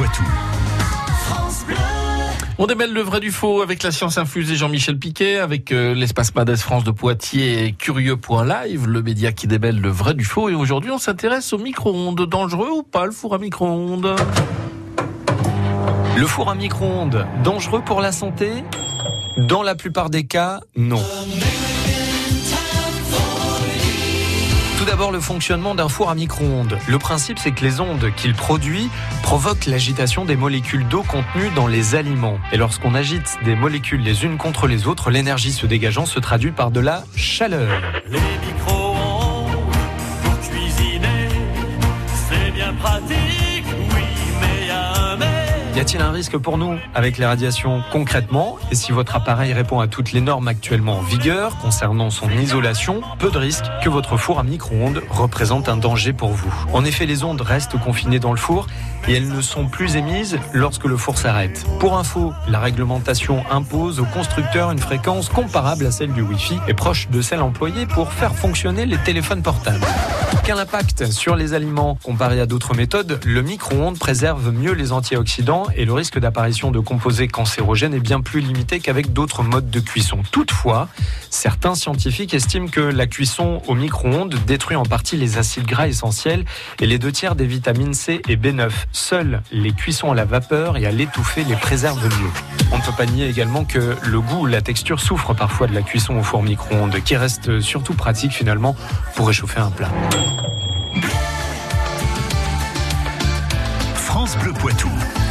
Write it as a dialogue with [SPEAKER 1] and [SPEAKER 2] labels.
[SPEAKER 1] Poitou.
[SPEAKER 2] On démêle le vrai du faux avec la science infuse et Jean-Michel Piquet, avec euh, l'espace Madès France de Poitiers et Curieux.live, le média qui démêle le vrai du faux. Et aujourd'hui, on s'intéresse au micro-ondes. Dangereux ou pas le four à micro-ondes?
[SPEAKER 3] Le four à micro-ondes, dangereux pour la santé? Dans la plupart des cas, non. Le fonctionnement d'un four à micro-ondes. Le principe, c'est que les ondes qu'il produit provoquent l'agitation des molécules d'eau contenues dans les aliments. Et lorsqu'on agite des molécules les unes contre les autres, l'énergie se dégageant se traduit par de la chaleur.
[SPEAKER 4] Y
[SPEAKER 3] a-t-il un risque pour nous avec les radiations concrètement? Et si votre appareil répond à toutes les normes actuellement en vigueur concernant son isolation, peu de risque que votre four à micro-ondes représente un danger pour vous. En effet, les ondes restent confinées dans le four et elles ne sont plus émises lorsque le four s'arrête. Pour info, la réglementation impose aux constructeurs une fréquence comparable à celle du Wi-Fi et proche de celle employée pour faire fonctionner les téléphones portables. Quel impact sur les aliments Comparé à d'autres méthodes, le micro-ondes préserve mieux les antioxydants et le risque d'apparition de composés cancérogènes est bien plus limité qu'avec d'autres modes de cuisson. Toutefois, certains scientifiques estiment que la cuisson au micro-ondes détruit en partie les acides gras essentiels et les deux tiers des vitamines C et B9. Seules les cuissons à la vapeur et à l'étouffer les préservent mieux. On ne peut pas nier également que le goût ou la texture souffrent parfois de la cuisson au four micro-ondes, qui reste surtout pratique finalement pour réchauffer un plat.
[SPEAKER 1] Bleu Poitou.